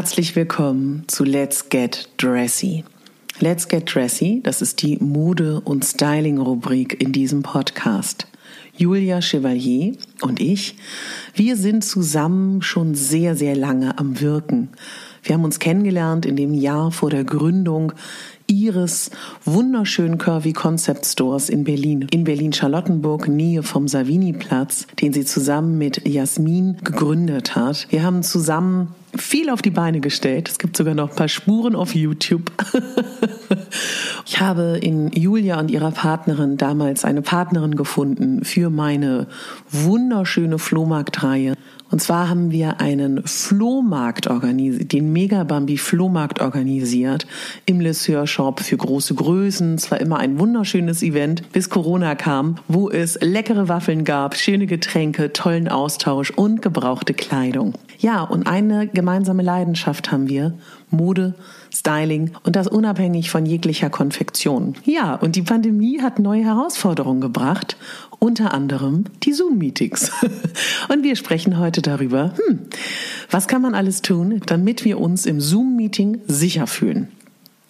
Herzlich willkommen zu Let's Get Dressy. Let's Get Dressy, das ist die Mode- und Styling-Rubrik in diesem Podcast. Julia Chevalier und ich, wir sind zusammen schon sehr, sehr lange am Wirken. Wir haben uns kennengelernt in dem Jahr vor der Gründung ihres wunderschönen Curvy Concept Stores in Berlin. In Berlin-Charlottenburg, Nähe vom Savini-Platz, den sie zusammen mit Jasmin gegründet hat. Wir haben zusammen viel auf die Beine gestellt. Es gibt sogar noch ein paar Spuren auf YouTube. ich habe in Julia und ihrer Partnerin damals eine Partnerin gefunden für meine wunderschöne Flohmarktreihe. Und zwar haben wir einen Flohmarkt organisiert, den Megabambi Flohmarkt organisiert im Le Sueur Shop für große Größen. Es war immer ein wunderschönes Event, bis Corona kam, wo es leckere Waffeln gab, schöne Getränke, tollen Austausch und gebrauchte Kleidung. Ja, und eine gemeinsame Leidenschaft haben wir. Mode, Styling und das unabhängig von jeglicher Konfektion. Ja, und die Pandemie hat neue Herausforderungen gebracht, unter anderem die Zoom-Meetings. Und wir sprechen heute darüber, hm, was kann man alles tun, damit wir uns im Zoom-Meeting sicher fühlen.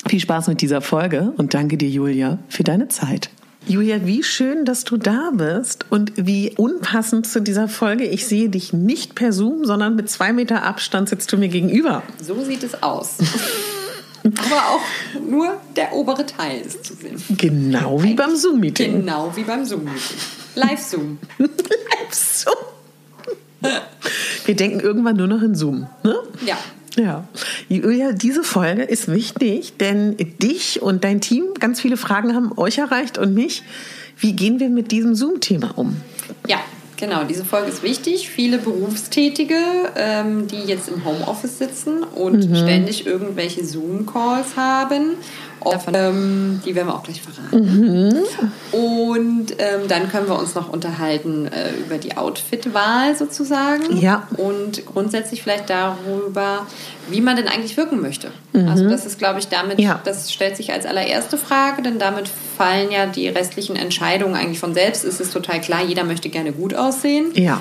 Viel Spaß mit dieser Folge und danke dir, Julia, für deine Zeit. Julia, wie schön, dass du da bist und wie unpassend zu dieser Folge. Ich sehe dich nicht per Zoom, sondern mit zwei Meter Abstand sitzt du mir gegenüber. So sieht es aus. Aber auch nur der obere Teil ist zu sehen. Genau wie beim Zoom-Meeting. Genau wie beim Zoom-Meeting. Live-Zoom. Live-Zoom. Wir denken irgendwann nur noch in Zoom, ne? Ja. Ja, Julia, diese Folge ist wichtig, denn dich und dein Team, ganz viele Fragen haben euch erreicht und mich. Wie gehen wir mit diesem Zoom-Thema um? Ja, Genau, diese Folge ist wichtig. Viele Berufstätige, ähm, die jetzt im Homeoffice sitzen und mhm. ständig irgendwelche Zoom-Calls haben Davon, ähm, die werden wir auch gleich verraten. Mhm. Und ähm, dann können wir uns noch unterhalten äh, über die Outfit-Wahl sozusagen. Ja. Und grundsätzlich vielleicht darüber, wie man denn eigentlich wirken möchte. Mhm. Also das ist, glaube ich, damit, ja. das stellt sich als allererste Frage, denn damit fallen ja die restlichen Entscheidungen eigentlich von selbst. Es ist total klar, jeder möchte gerne gut aussehen. Ja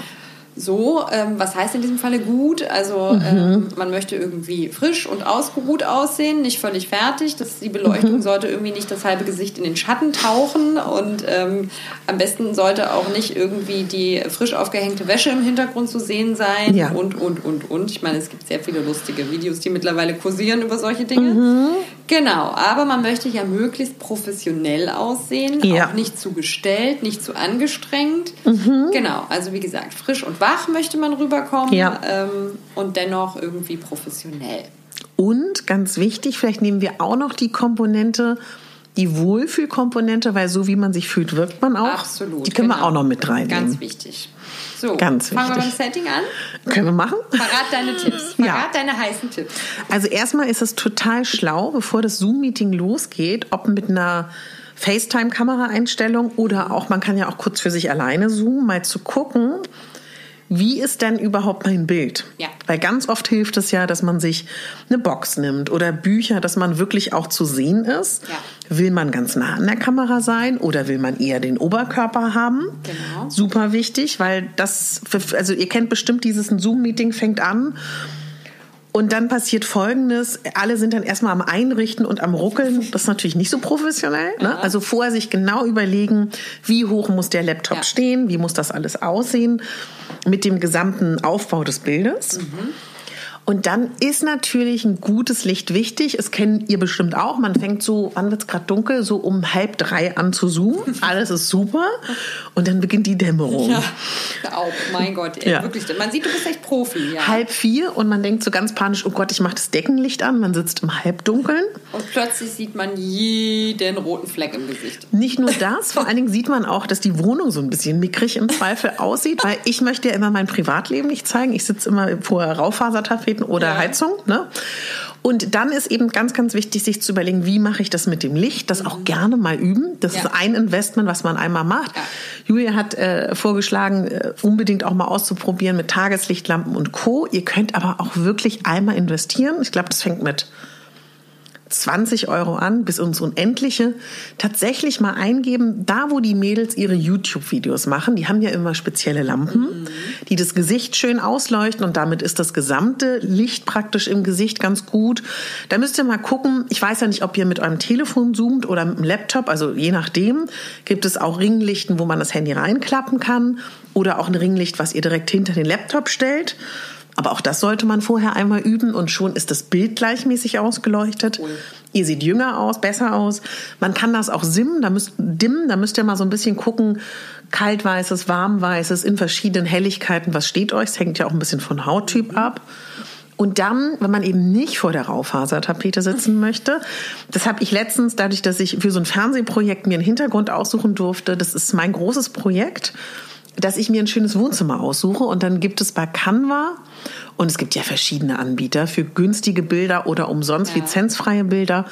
so. Ähm, was heißt in diesem Falle gut? Also mhm. ähm, man möchte irgendwie frisch und ausgeruht aussehen, nicht völlig fertig. Das, die Beleuchtung mhm. sollte irgendwie nicht das halbe Gesicht in den Schatten tauchen und ähm, am besten sollte auch nicht irgendwie die frisch aufgehängte Wäsche im Hintergrund zu sehen sein ja. und, und, und, und. Ich meine, es gibt sehr viele lustige Videos, die mittlerweile kursieren über solche Dinge. Mhm. Genau, aber man möchte ja möglichst professionell aussehen, ja. auch nicht zu gestellt, nicht zu angestrengt. Mhm. Genau, also wie gesagt, frisch und wach möchte man rüberkommen ja. ähm, und dennoch irgendwie professionell. Und ganz wichtig, vielleicht nehmen wir auch noch die Komponente, die Wohlfühlkomponente, weil so wie man sich fühlt, wirkt man auch. Absolut. Die können genau. wir auch noch mit reinnehmen. Ganz wichtig. So, Ganz fangen wichtig. wir beim Setting an. Können wir machen? Verrat deine Tipps. Verrat ja. deine heißen Tipps. Also erstmal ist es total schlau, bevor das Zoom-Meeting losgeht, ob mit einer FaceTime-Kameraeinstellung oder auch, man kann ja auch kurz für sich alleine zoomen, mal zu gucken, wie ist denn überhaupt mein Bild? Ja. Weil ganz oft hilft es ja, dass man sich eine Box nimmt oder Bücher, dass man wirklich auch zu sehen ist. Ja. Will man ganz nah an der Kamera sein oder will man eher den Oberkörper haben? Genau. Super wichtig, weil das, also ihr kennt bestimmt dieses Zoom-Meeting fängt an und dann passiert Folgendes. Alle sind dann erstmal am Einrichten und am Ruckeln. Das ist natürlich nicht so professionell. Ne? Also vorher sich genau überlegen, wie hoch muss der Laptop Ja. stehen, wie muss das alles aussehen mit dem gesamten Aufbau des Bildes. Und dann ist natürlich ein gutes Licht wichtig. Es kennt ihr bestimmt auch. Man fängt so, wann wird's gerade dunkel, so um halb drei an zu zoomen. Alles ist super. Und dann beginnt die Dämmerung. Ja, auch, mein Gott. ey, Ja. Wirklich, man sieht, du bist echt Profi. Ja. Halb vier und man denkt so ganz panisch, oh Gott, ich mache das Deckenlicht an. Man sitzt im Halbdunkeln. Und plötzlich sieht man jeden roten Fleck im Gesicht. Nicht nur das, vor allen Dingen sieht man auch, dass die Wohnung so ein bisschen mickrig im Zweifel aussieht, weil ich möchte ja immer mein Privatleben nicht zeigen. Ich sitze immer vor Raufasertapeten oder Ja. Heizung. Ne? Und dann ist eben ganz, ganz wichtig, sich zu überlegen, wie mache ich das mit dem Licht? Das auch gerne mal üben. Das Ja. ist ein Investment, was man einmal macht. Ja. Julia hat äh, vorgeschlagen, äh, unbedingt auch mal auszuprobieren mit Tageslichtlampen und Co. Ihr könnt aber auch wirklich einmal investieren. Ich glaube, das fängt mit 20 Euro an, bis ins Unendliche, tatsächlich mal eingeben, da wo die Mädels ihre YouTube-Videos machen, die haben ja immer spezielle Lampen, die das Gesicht schön ausleuchten und damit ist das gesamte Licht praktisch im Gesicht ganz gut. Da müsst ihr mal gucken, ich weiß ja nicht, ob ihr mit eurem Telefon zoomt oder mit dem Laptop, also je nachdem, gibt es auch Ringlichten, wo man das Handy reinklappen kann oder auch ein Ringlicht, was ihr direkt hinter den Laptop stellt. Aber auch das sollte man vorher einmal üben und schon ist das Bild gleichmäßig ausgeleuchtet. Cool. Ihr seht jünger aus, besser aus. Man kann das auch simmen, da müsst, dimmen, da müsst ihr mal so ein bisschen gucken. Kaltweißes, warmweißes, in verschiedenen Helligkeiten. Was steht euch? Es hängt ja auch ein bisschen von Hauttyp ab. Und dann, wenn man eben nicht vor der Raufasertapete sitzen möchte, das habe ich letztens, dadurch, dass ich für so ein Fernsehprojekt mir einen Hintergrund aussuchen durfte, das ist mein großes Projekt, dass ich mir ein schönes Wohnzimmer aussuche und dann gibt es bei Canva und es gibt ja verschiedene Anbieter für günstige Bilder oder umsonst Ja. lizenzfreie Bilder,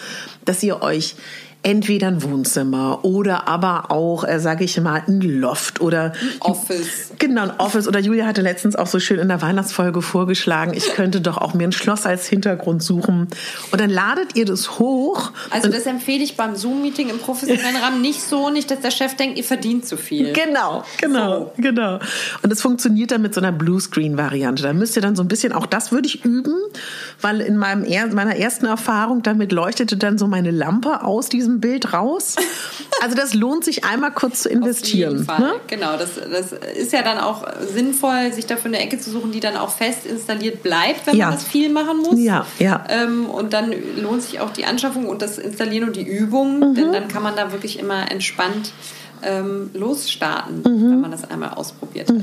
dass ihr euch entweder ein Wohnzimmer oder aber auch, äh, sage ich mal, ein Loft oder Office. Genau, ein Office. Oder Julia hatte letztens auch so schön in der Weihnachtsfolge vorgeschlagen, ich könnte doch auch mir ein Schloss als Hintergrund suchen. Und dann ladet ihr das hoch. Also das empfehle ich beim Zoom-Meeting im professionellen Rahmen nicht so, nicht, dass der Chef denkt, ihr verdient zu viel. Genau, genau, genau. Und es funktioniert dann mit so einer Bluescreen-Variante. Da müsst ihr dann so ein bisschen, auch das würde ich üben, weil in meinem, er- meiner ersten Erfahrung damit leuchtete dann so meine Lampe aus diesem Bild raus. Also das lohnt sich einmal kurz zu Auf jeden investieren. Fall. Ne? Genau, das, das ist ja dann auch sinnvoll, sich dafür eine Ecke zu suchen, die dann auch fest installiert bleibt, wenn Ja. man das viel machen muss. Ja, ja. Ähm, und dann lohnt sich auch die Anschaffung und das Installieren und die Übung, Mhm. denn dann kann man da wirklich immer entspannt ähm, losstarten, Mhm. wenn man das einmal ausprobiert hat.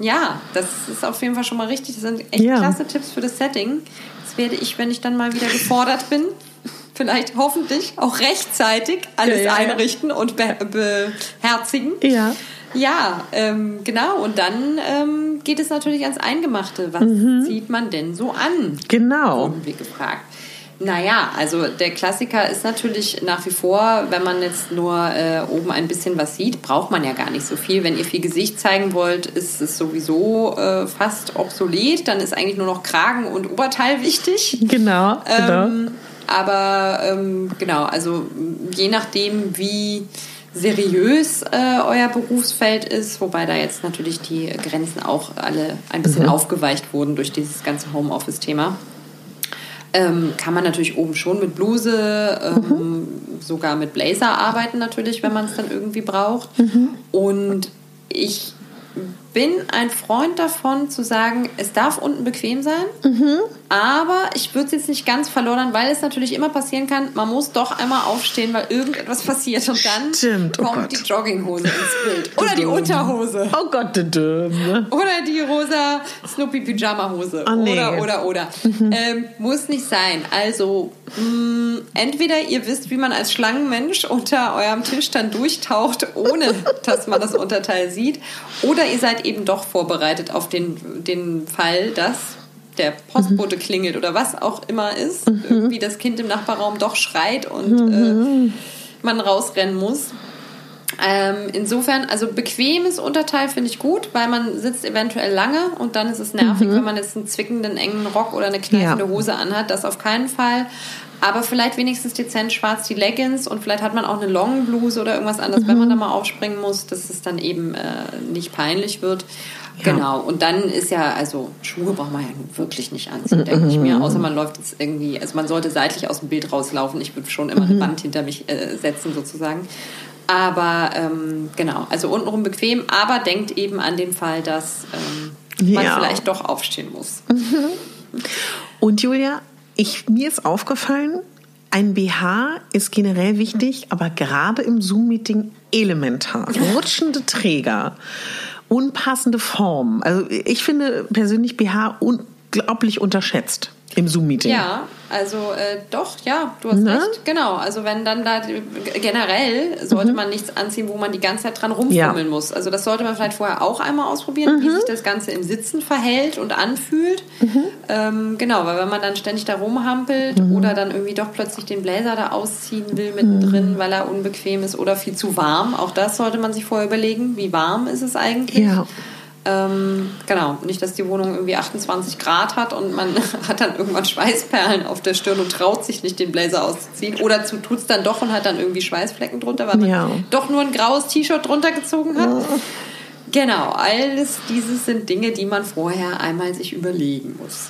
Ja, das ist auf jeden Fall schon mal richtig. Das sind echt Ja. klasse Tipps für das Setting. Das werde ich, wenn ich dann mal wieder gefordert bin, vielleicht hoffentlich auch rechtzeitig alles Ja, ja, einrichten und be beherzigen. Ja. Ja, ähm, genau. Und dann ähm, geht es natürlich ans Eingemachte. Was Mhm. zieht man denn so an? Genau. Wurden wir gefragt. Naja, also der Klassiker ist natürlich nach wie vor, wenn man jetzt nur äh, oben ein bisschen was sieht, braucht man ja gar nicht so viel. Wenn ihr viel Gesicht zeigen wollt, ist es sowieso äh, fast obsolet. Dann ist eigentlich nur noch Kragen und Oberteil wichtig. Genau, genau. Aber ähm, genau, also je nachdem, wie seriös äh, euer Berufsfeld ist, wobei da jetzt natürlich die Grenzen auch alle ein bisschen Mhm. aufgeweicht wurden durch dieses ganze Homeoffice-Thema. Ähm, kann man natürlich oben schon mit Bluse, ähm, sogar mit Blazer arbeiten natürlich, wenn man es dann irgendwie braucht. Und ich bin ein Freund davon zu sagen, es darf unten bequem sein, aber ich würde es jetzt nicht ganz verloren, weil es natürlich immer passieren kann, man muss doch einmal aufstehen, weil irgendetwas passiert und dann Stimmt, oh kommt Gott. die Jogginghose ins Bild. Oder die Unterhose. Oh Gott, dü- dü- ne? Oder die rosa Snoopy Pyjama Hose. Oh, nee. Oder, oder, oder. Ähm, muss nicht sein. Also, mh, entweder ihr wisst, wie man als Schlangenmensch unter eurem Tisch dann durchtaucht, ohne dass man das Unterteil sieht. Oder ihr seid eben doch vorbereitet auf den, den Fall, dass der Postbote klingelt oder was auch immer ist. Irgendwie das Kind im Nachbarraum doch schreit und äh, man rausrennen muss. Ähm, insofern, also bequemes Unterteil finde ich gut, weil man sitzt eventuell lange und dann ist es nervig, wenn man jetzt einen zwickenden engen Rock oder eine kneifende Ja. Hose anhat. Das auf keinen Fall. Aber vielleicht wenigstens dezent schwarz die Leggings und vielleicht hat man auch eine Longbluse oder irgendwas anderes, wenn man da mal aufspringen muss, dass es dann eben äh, nicht peinlich wird. Ja. Genau. Und dann ist ja, also Schuhe braucht man ja wirklich nicht anziehen, denke ich mir. Außer man läuft jetzt irgendwie, also man sollte seitlich aus dem Bild rauslaufen. Ich würde schon immer eine Wand hinter mich äh, setzen sozusagen. Aber ähm, genau, also untenrum bequem, aber denkt eben an den Fall, dass ähm, man Ja. vielleicht doch aufstehen muss. Und Julia, ich, mir ist aufgefallen, ein BH ist generell wichtig, aber gerade im Zoom-Meeting elementar. Rutschende Träger, unpassende Formen. Also ich finde persönlich BH unglaublich unterschätzt im Zoom-Meeting. Ja, also äh, doch, ja, du hast Ne? recht. Genau, also wenn dann da generell sollte man nichts anziehen, wo man die ganze Zeit dran rumfummeln Mhm. Ja. muss. Also das sollte man vielleicht vorher auch einmal ausprobieren, Mhm. wie sich das Ganze im Sitzen verhält und anfühlt. Mhm. Ähm, genau, weil wenn man dann ständig da rumhampelt Mhm. oder dann irgendwie doch plötzlich den Blazer da ausziehen will mittendrin, Mhm. weil er unbequem ist oder viel zu warm, auch das sollte man sich vorher überlegen, wie warm ist es eigentlich. Ja. Ähm, genau, nicht, dass die Wohnung irgendwie 28 Grad hat und man hat dann irgendwann Schweißperlen auf der Stirn und traut sich nicht, den Blazer auszuziehen. Oder tut es dann doch und hat dann irgendwie Schweißflecken drunter, weil man Ja. doch nur ein graues T-Shirt drunter gezogen hat. Genau, alles dieses sind Dinge, die man vorher einmal sich überlegen muss.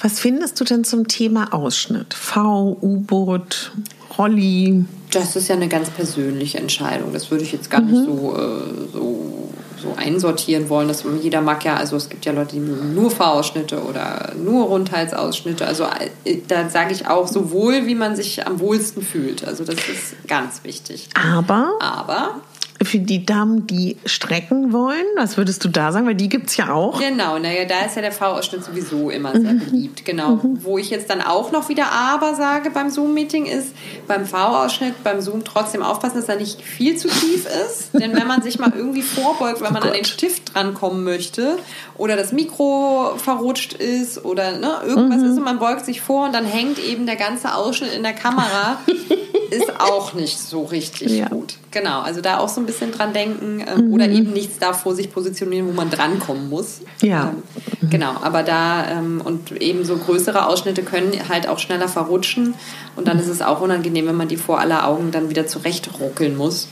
Was findest du denn zum Thema Ausschnitt? V, U-Boot, Rolli? Das ist ja eine ganz persönliche Entscheidung. Das würde ich jetzt gar nicht so, äh, so, so einsortieren wollen. Dass jeder mag ja, also es gibt ja Leute, die mögen nur V-Ausschnitte oder nur Rundhalsausschnitte. Also äh, da sage ich auch so wohl, wie man sich am wohlsten fühlt. Also das ist ganz wichtig. Aber Aber für die Damen, die strecken wollen, was würdest du da sagen? Weil die gibt es ja auch. Genau, naja, da ist ja der V-Ausschnitt sowieso immer sehr beliebt. Genau. Wo ich jetzt dann auch noch wieder aber sage beim Zoom-Meeting ist, beim V-Ausschnitt, beim Zoom trotzdem aufpassen, dass er nicht viel zu tief ist. Denn wenn man sich mal irgendwie vorbeugt, wenn man an den Stift drankommen möchte oder das Mikro verrutscht ist oder ne, irgendwas ist und man beugt sich vor und dann hängt eben der ganze Ausschnitt in der Kamera, ist auch nicht so richtig Ja. gut. Genau, also da auch so ein bisschen dran denken ähm, oder eben nichts da vor sich positionieren, wo man drankommen muss. Ja. Ähm, genau, aber da ähm, und eben so größere Ausschnitte können halt auch schneller verrutschen und dann ist es auch unangenehm, wenn man die vor aller Augen dann wieder zurechtruckeln muss.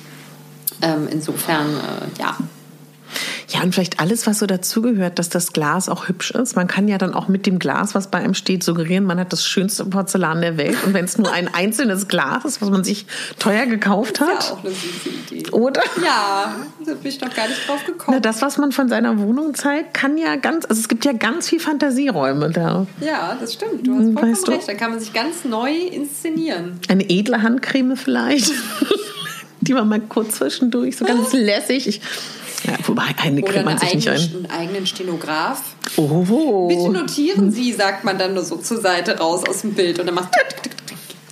Ähm, insofern, äh, ja. Ja, und vielleicht alles, was so dazugehört, dass das Glas auch hübsch ist. Man kann ja dann auch mit dem Glas, was bei einem steht, suggerieren, man hat das schönste Porzellan der Welt. Und wenn es nur ein einzelnes Glas ist, was man sich teuer gekauft Ja, hat, auch eine süße Idee. oder? Ja, da bin ich noch gar nicht drauf gekommen. Na, das, was man von seiner Wohnung zeigt, kann ja ganz, also es gibt ja ganz viel Fantasieräume da. ja, das stimmt. Du hast vollkommen Weißt du? recht. Da kann man sich ganz neu inszenieren. Eine edle Handcreme vielleicht, die man mal kurz zwischendurch, so ganz lässig. Ich, ja, wobei, eine Oder cremt man sich nicht ein. einen eigenen Stenograf. Oh, Bitte notieren Sie, sagt man dann nur so zur Seite raus aus dem Bild und dann macht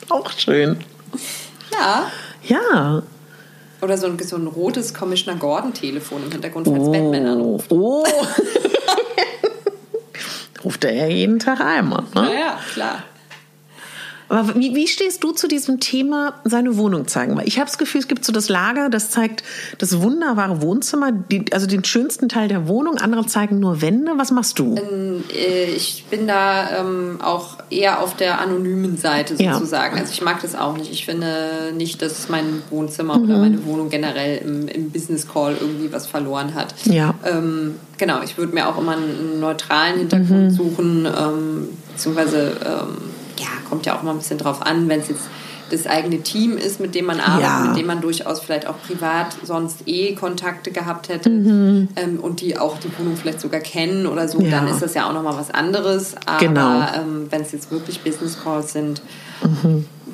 auch schön. Ja. Ja. Oder so ein, so ein rotes Commissioner Gordon-Telefon im Hintergrund, falls Batman anruft. Oh. Ruft er ja jeden Tag einmal. Ja, Ne? ja, klar. Aber wie, wie stehst du zu diesem Thema, seine Wohnung zeigen? Weil ich habe das Gefühl, es gibt so das Lager, das zeigt das wunderbare Wohnzimmer, die, also den schönsten Teil der Wohnung. Andere zeigen nur Wände. Was machst du? Äh, Ich bin da ähm, auch eher auf der anonymen Seite Ja. sozusagen. Also ich mag das auch nicht. Ich finde nicht, dass mein Wohnzimmer oder meine Wohnung generell im, im Business Call irgendwie was verloren hat. Ja. Ähm, genau, ich würde mir auch immer einen neutralen Hintergrund suchen, ähm, beziehungsweise ähm, ja, kommt ja auch immer ein bisschen drauf an, wenn es jetzt das eigene Team ist, mit dem man arbeitet, Ja. mit dem man durchaus vielleicht auch privat sonst eh Kontakte gehabt hätte ähm, und die auch die Wohnung vielleicht sogar kennen oder so, Ja. dann ist das ja auch nochmal was anderes. Aber Genau. ähm, wenn es jetzt wirklich Business Calls sind,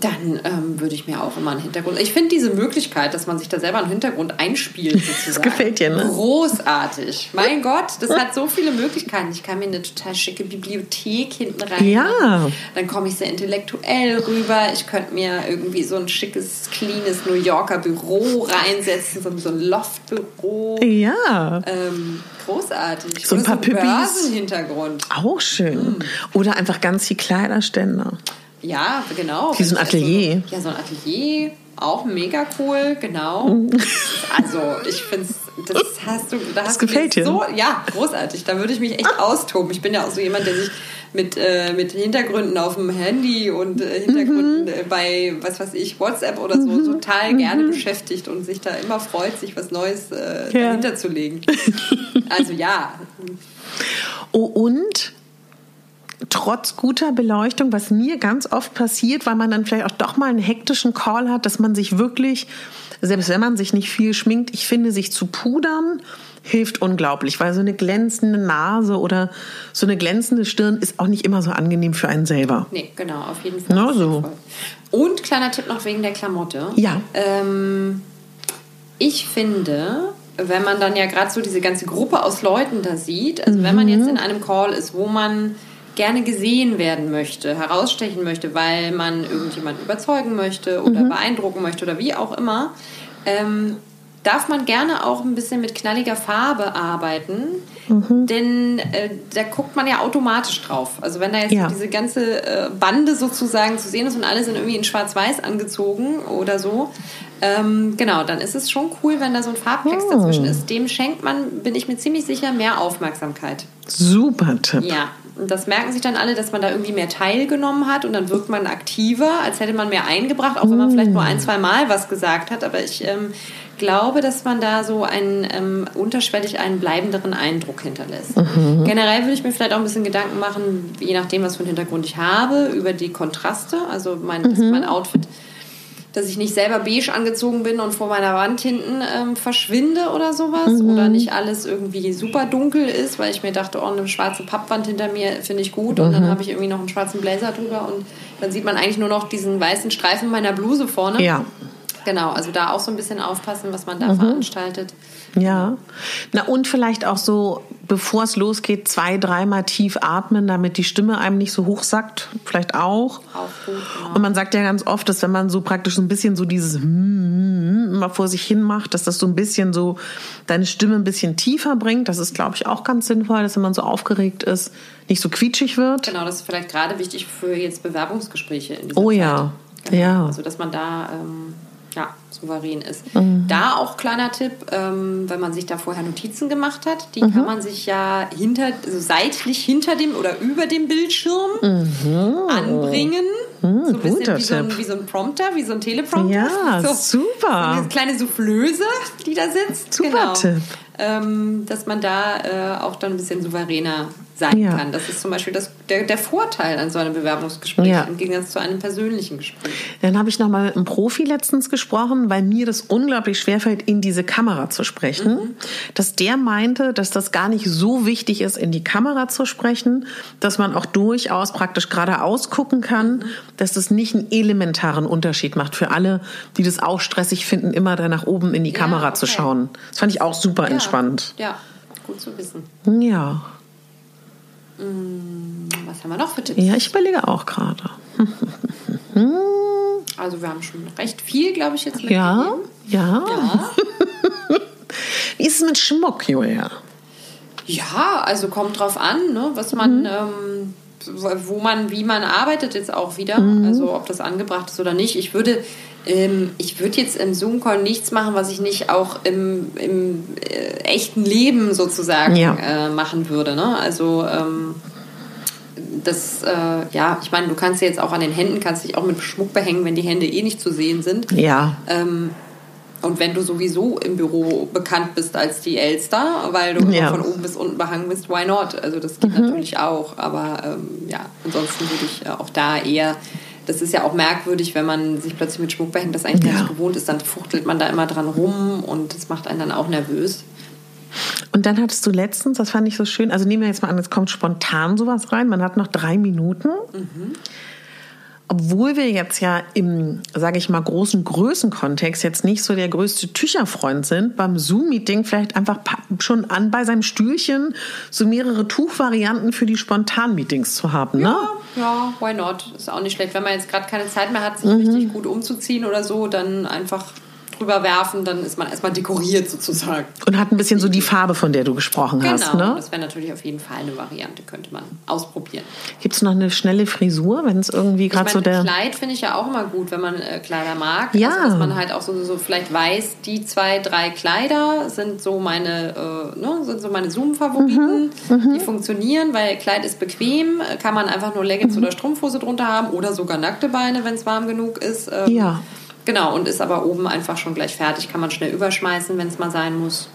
dann ähm, würde ich mir auch immer einen Hintergrund. Ich finde diese Möglichkeit, dass man sich da selber einen Hintergrund einspielt, sozusagen. gefällt dir, ne? Großartig. Mein Gott, das hat so viele Möglichkeiten. Ich kann mir eine total schicke Bibliothek hinten rein. Ja. Dann komme ich sehr intellektuell rüber. Ich könnte mir irgendwie so ein schickes, cleanes New Yorker Büro reinsetzen, so, so ein Loftbüro. Ja. Ähm, großartig. So ein paar Püppis. Börsenhintergrund. Auch schön. Oder einfach ganz viel Kleiderständer. Ja, genau. Wie so ein ich Atelier. Ja, so ein Atelier. auch mega cool, genau. Also ich finde das hast du, da das hast gefällt du dir. so, ja, großartig. Da würde ich mich echt austoben. Ich bin ja auch so jemand, der sich mit, äh, mit Hintergründen auf dem Handy und äh, Hintergründen Mhm. äh, bei, was weiß ich, WhatsApp oder so total gerne beschäftigt und sich da immer freut, sich was Neues äh, Ja. dahinter zu legen. Also ja, Oh, und trotz guter Beleuchtung, was mir ganz oft passiert, weil man dann vielleicht auch doch mal einen hektischen Call hat, dass man sich wirklich, selbst wenn man sich nicht viel schminkt, ich finde, sich zu pudern hilft unglaublich, weil so eine glänzende Nase oder so eine glänzende Stirn ist auch nicht immer so angenehm für einen selber. nee, genau, auf jeden Fall. Na, so. Und kleiner Tipp noch wegen der Klamotte. Ja. Ähm, ich finde, wenn man dann ja gerade so diese ganze Gruppe aus Leuten da sieht, also wenn man jetzt in einem Call ist, wo man gerne gesehen werden möchte, herausstechen möchte, weil man irgendjemand überzeugen möchte oder beeindrucken möchte oder wie auch immer, ähm, darf man gerne auch ein bisschen mit knalliger Farbe arbeiten, denn äh, da guckt man ja automatisch drauf. Also wenn da jetzt Ja. diese ganze äh, Bande sozusagen zu sehen ist und alle sind irgendwie in Schwarz-Weiß angezogen oder so, ähm, genau, dann ist es schon cool, wenn da so ein Farbtext dazwischen ist. Dem schenkt man, bin ich mir ziemlich sicher, mehr Aufmerksamkeit. Super Tipp. Ja, und das merken sich dann alle, dass man da irgendwie mehr teilgenommen hat und dann wirkt man aktiver, als hätte man mehr eingebracht, auch wenn man vielleicht nur ein, zwei Mal was gesagt hat. Aber ich ähm, glaube, dass man da so einen ähm, unterschwellig einen bleibenderen Eindruck hinterlässt. Generell würde ich mir vielleicht auch ein bisschen Gedanken machen, je nachdem, was für einen Hintergrund ich habe, über die Kontraste. Also mein, dass mein Outfit dass ich nicht selber beige angezogen bin und vor meiner Wand hinten ähm, verschwinde oder sowas. Oder nicht alles irgendwie super dunkel ist, weil ich mir dachte, oh, eine schwarze Pappwand hinter mir finde ich gut. Und dann habe ich irgendwie noch einen schwarzen Blazer drüber und dann sieht man eigentlich nur noch diesen weißen Streifen meiner Bluse vorne. Ja. Genau, also da auch so ein bisschen aufpassen, was man da veranstaltet. Ja. Na und vielleicht auch so, bevor es losgeht, zwei, dreimal tief atmen, damit die Stimme einem nicht so hoch sackt. Vielleicht auch. Auch gut, genau. Und man sagt ja ganz oft, dass wenn man so praktisch so ein bisschen so dieses hm, hm, immer vor sich hin macht, dass das so ein bisschen so deine Stimme ein bisschen tiefer bringt. Das ist, glaube ich, auch ganz sinnvoll, dass wenn man so aufgeregt ist, nicht so quietschig wird. Genau, das ist vielleicht gerade wichtig für jetzt Bewerbungsgespräche in Oh ja. Genau. Ja. Also, dass man da ähm, ja, souverän ist. Mhm. Da auch kleiner Tipp, ähm, wenn man sich da vorher Notizen gemacht hat, die Mhm. kann man sich ja hinter, also seitlich hinter dem oder über dem Bildschirm anbringen. so ein bisschen Mhm. wie so, ein, wie so ein Prompter, wie so ein Teleprompter. Ja, so, super. So eine kleine Soufflöse, die da sitzt. Super genau. Tipp. Ähm, dass man da äh, auch dann ein bisschen souveräner sein Ja. kann. Das ist zum Beispiel das, der, der Vorteil an so einem Bewerbungsgespräch Ja. im Gegensatz zu einem persönlichen Gespräch. Dann habe ich noch mal mit einem Profi letztens gesprochen, weil mir das unglaublich schwerfällt, in diese Kamera zu sprechen. Dass der meinte, dass das gar nicht so wichtig ist, in die Kamera zu sprechen, dass man auch durchaus praktisch geradeaus gucken kann, dass das nicht einen elementaren Unterschied macht für alle, die das auch stressig finden, immer da nach oben in die Ja, Kamera zu okay. schauen. Das fand ich auch super entspannt. Ja, gut zu wissen. Ja. Was haben wir noch für Tipps? Ja, ich überlege auch gerade. Also wir haben schon recht viel, glaube ich, jetzt Ja, ja. Ja. Wie ist es mit Schmuck, Julia? Ja, also kommt drauf an, ne, was man, ähm, wo man, wie man arbeitet jetzt auch wieder. Also ob das angebracht ist oder nicht. Ich würde, ähm, ich würde jetzt im Zoom-Call nichts machen, was ich nicht auch im, im äh, echten Leben sozusagen Ja. äh, machen würde. Ne? Also ähm, das, äh, ja, ich meine, du kannst ja jetzt auch an den Händen, kannst dich auch mit Schmuck behängen, wenn die Hände eh nicht zu sehen sind. Ja. Ähm, und wenn du sowieso im Büro bekannt bist als die Elster, weil du Ja. von oben bis unten behangen bist, why not? Also das geht natürlich auch. Aber ähm, ja, ansonsten würde ich äh, auch da eher, das ist ja auch merkwürdig, wenn man sich plötzlich mit Schmuck behängt, das eigentlich gar Ja. nicht gewohnt ist, dann fuchtelt man da immer dran rum und das macht einen dann auch nervös. Und dann hattest du letztens, das fand ich so schön, also nehmen wir jetzt mal an, jetzt kommt spontan sowas rein, man hat noch drei Minuten. Obwohl wir jetzt ja im, sage ich mal, großen Größenkontext jetzt nicht so der größte Tücherfreund sind, beim Zoom-Meeting vielleicht einfach schon an bei seinem Stühlchen so mehrere Tuchvarianten für die Spontan-Meetings zu haben, ne? Ja, why not? Ist auch nicht schlecht. Wenn man jetzt gerade keine Zeit mehr hat, sich richtig gut umzuziehen oder so, dann einfach drüber werfen, dann ist man erstmal dekoriert sozusagen. Und hat ein bisschen so die Farbe, von der du gesprochen genau, hast, ne? das wäre natürlich auf jeden Fall eine Variante, könnte man ausprobieren. Gibt es noch eine schnelle Frisur, wenn es irgendwie gerade so der. Kleid finde ich ja auch immer gut, wenn man äh, Kleider mag. Ja. Also, dass man halt auch so, so vielleicht weiß, die zwei, drei Kleider sind so meine, äh, ne, sind so meine Zoom-Favoriten. Mhm, Die funktionieren, weil Kleid ist bequem, kann man einfach nur Leggings Mhm. oder Strumpfhose drunter haben oder sogar nackte Beine, wenn es warm genug ist. Ähm, Ja. Genau, und ist aber oben einfach schon gleich fertig, kann man schnell überschmeißen, wenn es mal sein muss.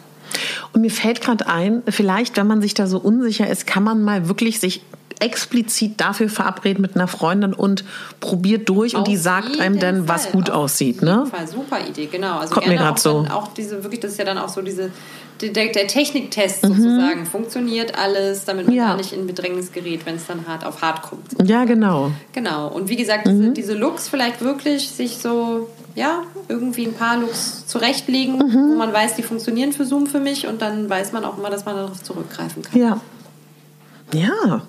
Und mir fällt gerade ein, vielleicht, wenn man sich da so unsicher ist, kann man mal wirklich sich explizit dafür verabreden mit einer Freundin und probiert durch und Auf die sagt einem dann, was Fall, gut auf aussieht, jeden ne? Fall, super Idee, genau. Also Kommt mir auch, so. auch diese, wirklich, das ist ja dann auch so diese, der, der Techniktest Mhm. sozusagen. Funktioniert alles, damit man Ja. gar nicht in Bedrängnis gerät, wenn es dann hart auf hart kommt. Ja, genau. Genau. Und wie gesagt, diese, diese Looks vielleicht wirklich sich so, ja, irgendwie ein paar Looks zurechtlegen, Mhm. wo man weiß, die funktionieren für Zoom für mich und dann weiß man auch immer, dass man darauf zurückgreifen kann. Ja. Ja.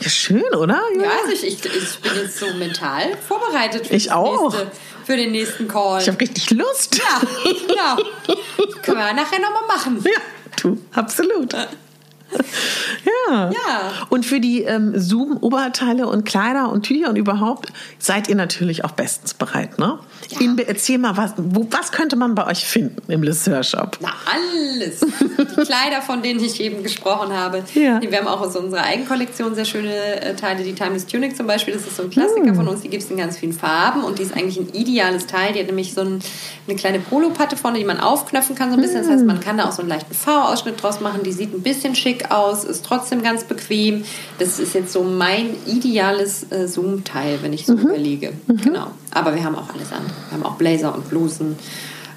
Ja, schön, oder? Ja, also ich, ich, ich bin jetzt so mental vorbereitet für, Ich auch. Nächste, für den nächsten Call. Ich habe richtig Lust. Ja, genau. Können wir nachher nochmal machen. Ja, du, absolut. Ja. Ja. Und für die ähm, Zoom-Oberteile und Kleider und Tücher und überhaupt seid ihr natürlich auch bestens bereit, ne? Ja. Inbe, erzähl mal, was, wo, was könnte man bei euch finden im Le Sœur Shop? Na, alles. Die Kleider, von denen ich eben gesprochen habe. Ja. Wir haben auch aus unserer Eigenkollektion sehr schöne äh, Teile. Die Timeless Tunic zum Beispiel, das ist so ein Klassiker von uns. Die gibt es in ganz vielen Farben und die ist eigentlich ein ideales Teil. Die hat nämlich so ein, eine kleine Polopatte vorne, die man aufknöpfen kann so ein bisschen. Das heißt, man kann da auch so einen leichten V-Ausschnitt draus machen. Die sieht ein bisschen schick aus, ist trotzdem ganz bequem. Das ist jetzt so mein ideales äh, Zoom-Teil, wenn ich so überlege. Genau. Aber wir haben auch alles andere. Wir haben auch Blazer und Blusen,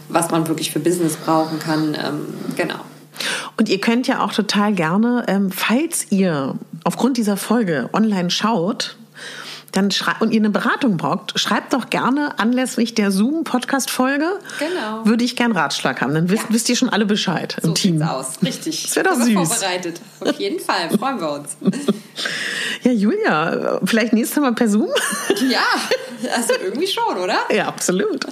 was man wirklich für Business brauchen kann. Ähm, genau. Und ihr könnt ja auch total gerne, ähm, falls ihr aufgrund dieser Folge online schaut, dann und ihr eine Beratung braucht, schreibt doch gerne anlässlich der Zoom-Podcast-Folge. Genau. Würde ich gern Ratschlag haben. Dann wisst, Ja. wisst ihr schon alle Bescheid im So Team. sieht's aus. Richtig. Das wär doch süß. vorbereitet. Auf jeden Fall. Freuen wir uns. Ja, Julia, vielleicht nächstes Mal per Zoom? Ja, also irgendwie schon, oder? Ja, absolut.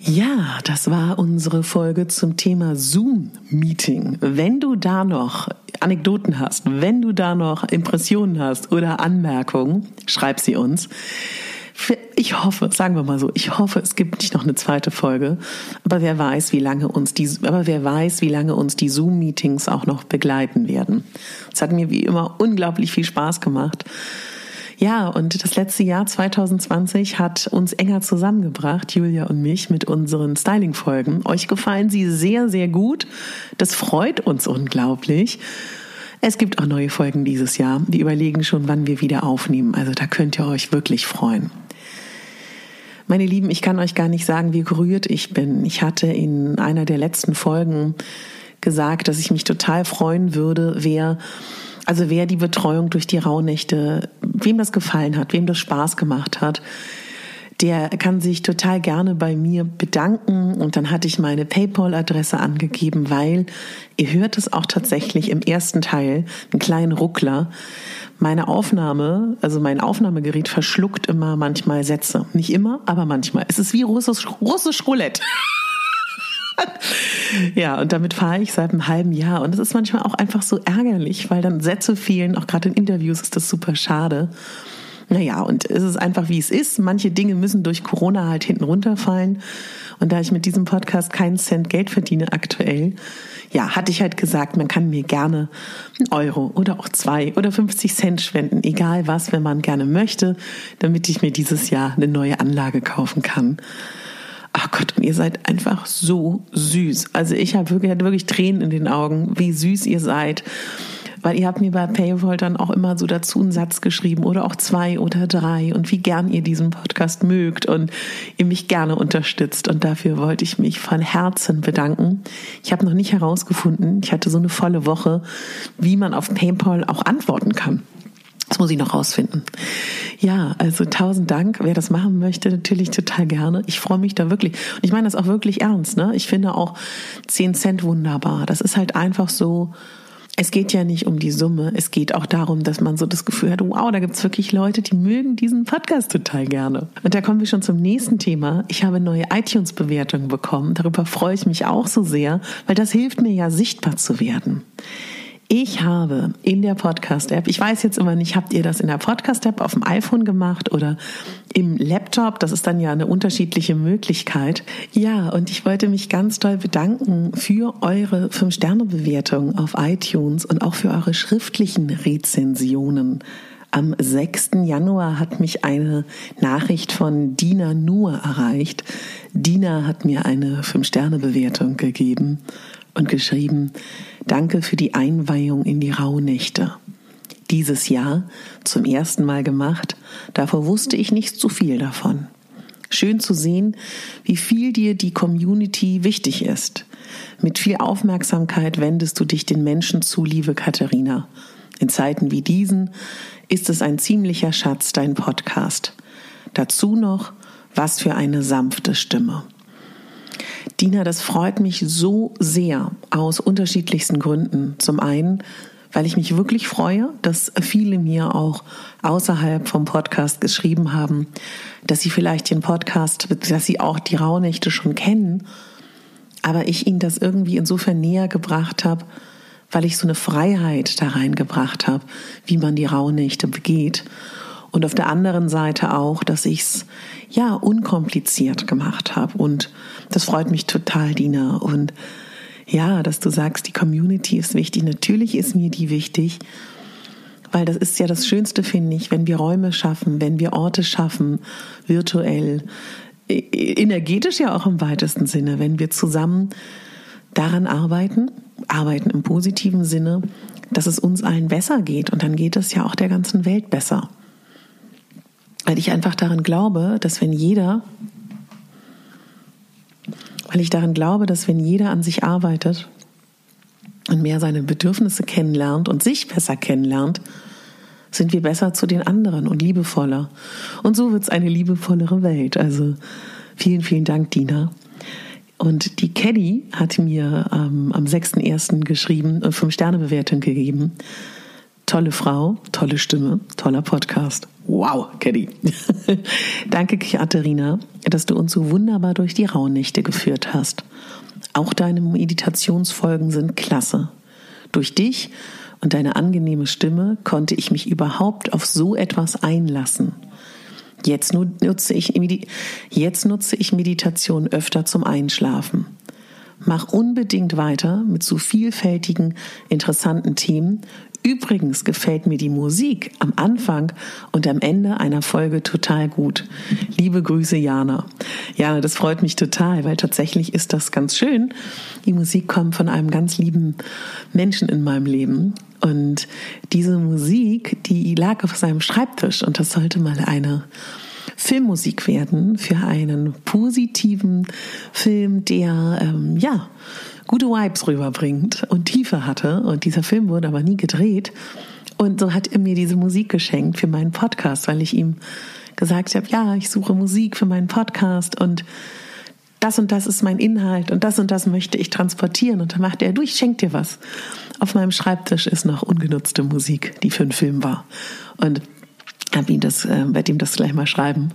Ja, das war unsere Folge zum Thema Zoom-Meeting. Wenn du da noch Anekdoten hast, wenn du da noch Impressionen hast oder Anmerkungen, schreib sie uns. Ich hoffe, sagen wir mal so, ich hoffe, es gibt nicht noch eine zweite Folge. Aber wer weiß, wie lange uns die, aber wer weiß, wie lange uns die Zoom-Meetings auch noch begleiten werden. Es hat mir wie immer unglaublich viel Spaß gemacht. Ja, und das letzte Jahr 2020 hat uns enger zusammengebracht, Julia und mich, mit unseren Styling-Folgen. Euch gefallen sie sehr, sehr gut. Das freut uns unglaublich. Es gibt auch neue Folgen dieses Jahr. Wir überlegen schon, wann wir wieder aufnehmen. Also da könnt ihr euch wirklich freuen. Meine Lieben, ich kann euch gar nicht sagen, wie gerührt ich bin. Ich hatte in einer der letzten Folgen gesagt, dass ich mich total freuen würde, wer also wer die Betreuung durch die Rauhnächte, wem das gefallen hat, wem das Spaß gemacht hat, der kann sich total gerne bei mir bedanken. Und dann hatte ich meine PayPal-Adresse angegeben, weil ihr hört es auch tatsächlich im ersten Teil, einen kleinen Ruckler. Meine Aufnahme, also mein Aufnahmegerät verschluckt immer manchmal Sätze. Nicht immer, aber manchmal. Es ist wie russisch, russisch Roulette. Ja, und damit fahre ich seit einem halben Jahr. Und es ist manchmal auch einfach so ärgerlich, weil dann Sätze fehlen. Auch gerade in Interviews ist das super schade. Naja, und es ist einfach, wie es ist. Manche Dinge müssen durch Corona halt hinten runterfallen. Und da ich mit diesem Podcast keinen Cent Geld verdiene aktuell, ja, hatte ich halt gesagt, man kann mir gerne einen Euro oder auch zwei oder 50 Cent spenden, egal was, wenn man gerne möchte, damit ich mir dieses Jahr eine neue Anlage kaufen kann. Ach Gott, und ihr seid einfach so süß. Also ich habe wirklich, hatte wirklich Tränen in den Augen, wie süß ihr seid. Weil ihr habt mir bei Paywall dann auch immer so dazu einen Satz geschrieben oder auch zwei oder drei und wie gern ihr diesen Podcast mögt und ihr mich gerne unterstützt. Und dafür wollte ich mich von Herzen bedanken. Ich habe noch nicht herausgefunden, ich hatte so eine volle Woche, wie man auf PayPal auch antworten kann. Das muss ich noch rausfinden. Ja, also tausend Dank. Wer das machen möchte, natürlich total gerne. Ich freue mich da wirklich. Und ich meine das auch wirklich ernst. Ne? Ich finde auch 10 Cent wunderbar. Das ist halt einfach so es geht ja nicht um die Summe, es geht auch darum, dass man so das Gefühl hat, wow, da gibt es wirklich Leute, die mögen diesen Podcast total gerne. Und da kommen wir schon zum nächsten Thema. Ich habe neue iTunes-Bewertungen bekommen. Darüber freue ich mich auch so sehr, weil das hilft mir ja sichtbar zu werden. Ich habe in der Podcast-App, ich weiß jetzt immer nicht, habt ihr das in der Podcast-App auf dem iPhone gemacht oder im Laptop? Das ist dann ja eine unterschiedliche Möglichkeit. Ja, und ich wollte mich ganz doll bedanken für eure 5-Sterne-Bewertung auf iTunes und auch für eure schriftlichen Rezensionen. Am 6. Januar hat mich eine Nachricht von Dina Nur erreicht. Dina hat mir eine 5-Sterne-Bewertung gegeben und geschrieben, Danke für die Einweihung in die Rauhnächte. Dieses Jahr zum ersten Mal gemacht, davor wusste ich nicht zu viel davon. Schön zu sehen, wie viel dir die Community wichtig ist. Mit viel Aufmerksamkeit wendest du dich den Menschen zu, liebe Katharina. In Zeiten wie diesen ist es ein ziemlicher Schatz, dein Podcast. Dazu noch, was für eine sanfte Stimme. Dina, das freut mich so sehr aus unterschiedlichsten Gründen. Zum einen, weil ich mich wirklich freue, dass viele mir auch außerhalb vom Podcast geschrieben haben, dass sie vielleicht den Podcast, dass sie auch die Rauhnächte schon kennen, aber ich ihnen das irgendwie insofern näher gebracht habe, weil ich so eine Freiheit da reingebracht habe, wie man die Rauhnächte begeht und auf der anderen Seite auch, dass ich es ja unkompliziert gemacht habe. Und das freut mich total, Dina. Und ja, dass du sagst, die Community ist wichtig. Natürlich ist mir die wichtig, weil das ist ja das Schönste, finde ich, wenn wir Räume schaffen, wenn wir Orte schaffen, virtuell, energetisch ja auch im weitesten Sinne, wenn wir zusammen daran arbeiten, arbeiten im positiven Sinne, dass es uns allen besser geht. Und dann geht es ja auch der ganzen Welt besser. Weil ich einfach daran glaube, dass wenn jeder, weil ich daran glaube, dass wenn jeder an sich arbeitet und mehr seine Bedürfnisse kennenlernt und sich besser kennenlernt, sind wir besser zu den anderen und liebevoller. Und so wird es eine liebevollere Welt. Also vielen, vielen Dank, Dina. Und die Caddy hat mir ähm, am 6.1. geschrieben und fünf Sterne Bewertung gegeben. Tolle Frau, tolle Stimme, toller Podcast. Wow, Caddy. Danke, Katharina, dass du uns so wunderbar durch die Rauhnächte geführt hast. Auch deine Meditationsfolgen sind klasse. Durch dich und deine angenehme Stimme konnte ich mich überhaupt auf so etwas einlassen. Jetzt nutze ich, jetzt nutze ich Meditation öfter zum Einschlafen. Mach unbedingt weiter mit so vielfältigen, interessanten Themen Übrigens gefällt mir die Musik am Anfang und am Ende einer Folge total gut. Liebe Grüße, Jana. Jana, das freut mich total, weil tatsächlich ist das ganz schön. Die Musik kommt von einem ganz lieben Menschen in meinem Leben. Und diese Musik, die lag auf seinem Schreibtisch und das sollte mal eine Filmmusik werden für einen positiven Film, der ähm, ja gute Vibes rüberbringt und Tiefe hatte. Und dieser Film wurde aber nie gedreht. Und so hat er mir diese Musik geschenkt für meinen Podcast, weil ich ihm gesagt habe, ja, ich suche Musik für meinen Podcast und das und das ist mein Inhalt und das und das möchte ich transportieren. Und dann macht er, du, ich schenk dir was. Auf meinem Schreibtisch ist noch ungenutzte Musik, die für einen Film war. Und das, äh, werde ihm das gleich mal schreiben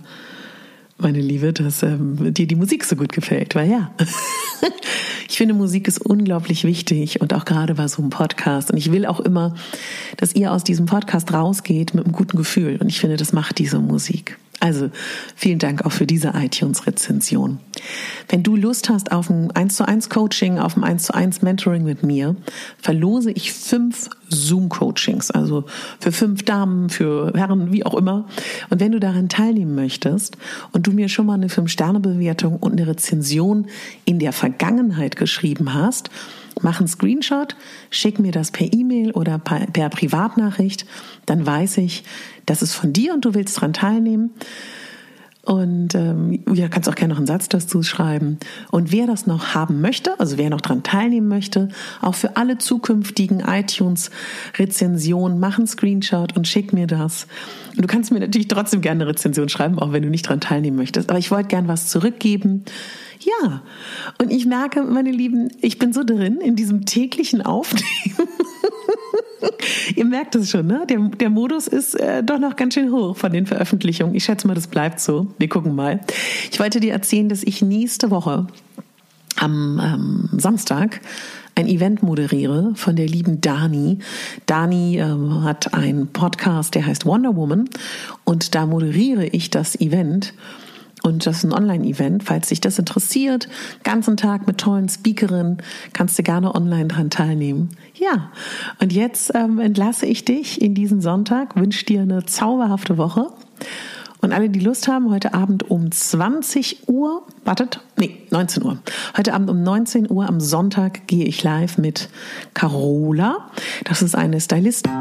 meine Liebe, dass ähm, dir die Musik so gut gefällt, weil ja, ich finde Musik ist unglaublich wichtig und auch gerade bei so einem Podcast. Und ich will auch immer, dass ihr aus diesem Podcast rausgeht mit einem guten Gefühl. Und ich finde, das macht diese Musik. Also vielen Dank auch für diese iTunes-Rezension. Wenn du Lust hast auf ein 1 zu 1 Coaching, auf ein 1 zu 1 Mentoring mit mir, verlose ich fünf Zoom-Coachings, also für fünf Damen, für Herren, wie auch immer. Und wenn du daran teilnehmen möchtest und du mir schon mal eine 5-Sterne-Bewertung und eine Rezension in der Vergangenheit geschrieben hast, mach einen Screenshot, schick mir das per E-Mail oder per Privatnachricht, dann weiß ich, das ist von dir und du willst daran teilnehmen. Und ähm, ja, kannst auch gerne noch einen Satz dazu schreiben. Und wer das noch haben möchte, also wer noch daran teilnehmen möchte, auch für alle zukünftigen iTunes-Rezensionen, mach einen Screenshot und schick mir das. Und du kannst mir natürlich trotzdem gerne eine Rezension schreiben, auch wenn du nicht daran teilnehmen möchtest. Aber ich wollte gern was zurückgeben. Ja, und ich merke, meine Lieben, ich bin so drin in diesem täglichen Aufnehmen. ihr merkt es schon, ne? Der, der Modus ist äh, doch noch ganz schön hoch von den Veröffentlichungen. Ich schätze mal, das bleibt so. Wir gucken mal. Ich wollte dir erzählen, dass ich nächste Woche am ähm, Samstag ein Event moderiere von der lieben Dani. Dani ähm, hat einen Podcast, der heißt Wonder Woman und da moderiere ich das Event. Und das ist ein Online-Event. Falls dich das interessiert, ganzen Tag mit tollen Speakerinnen, kannst du gerne online dran teilnehmen. Ja, und jetzt ähm, entlasse ich dich in diesen Sonntag, wünsche dir eine zauberhafte Woche. Und alle, die Lust haben, heute Abend um 20 Uhr, wartet, nee, 19 Uhr. Heute Abend um 19 Uhr am Sonntag gehe ich live mit Carola. Das ist eine Stylistin.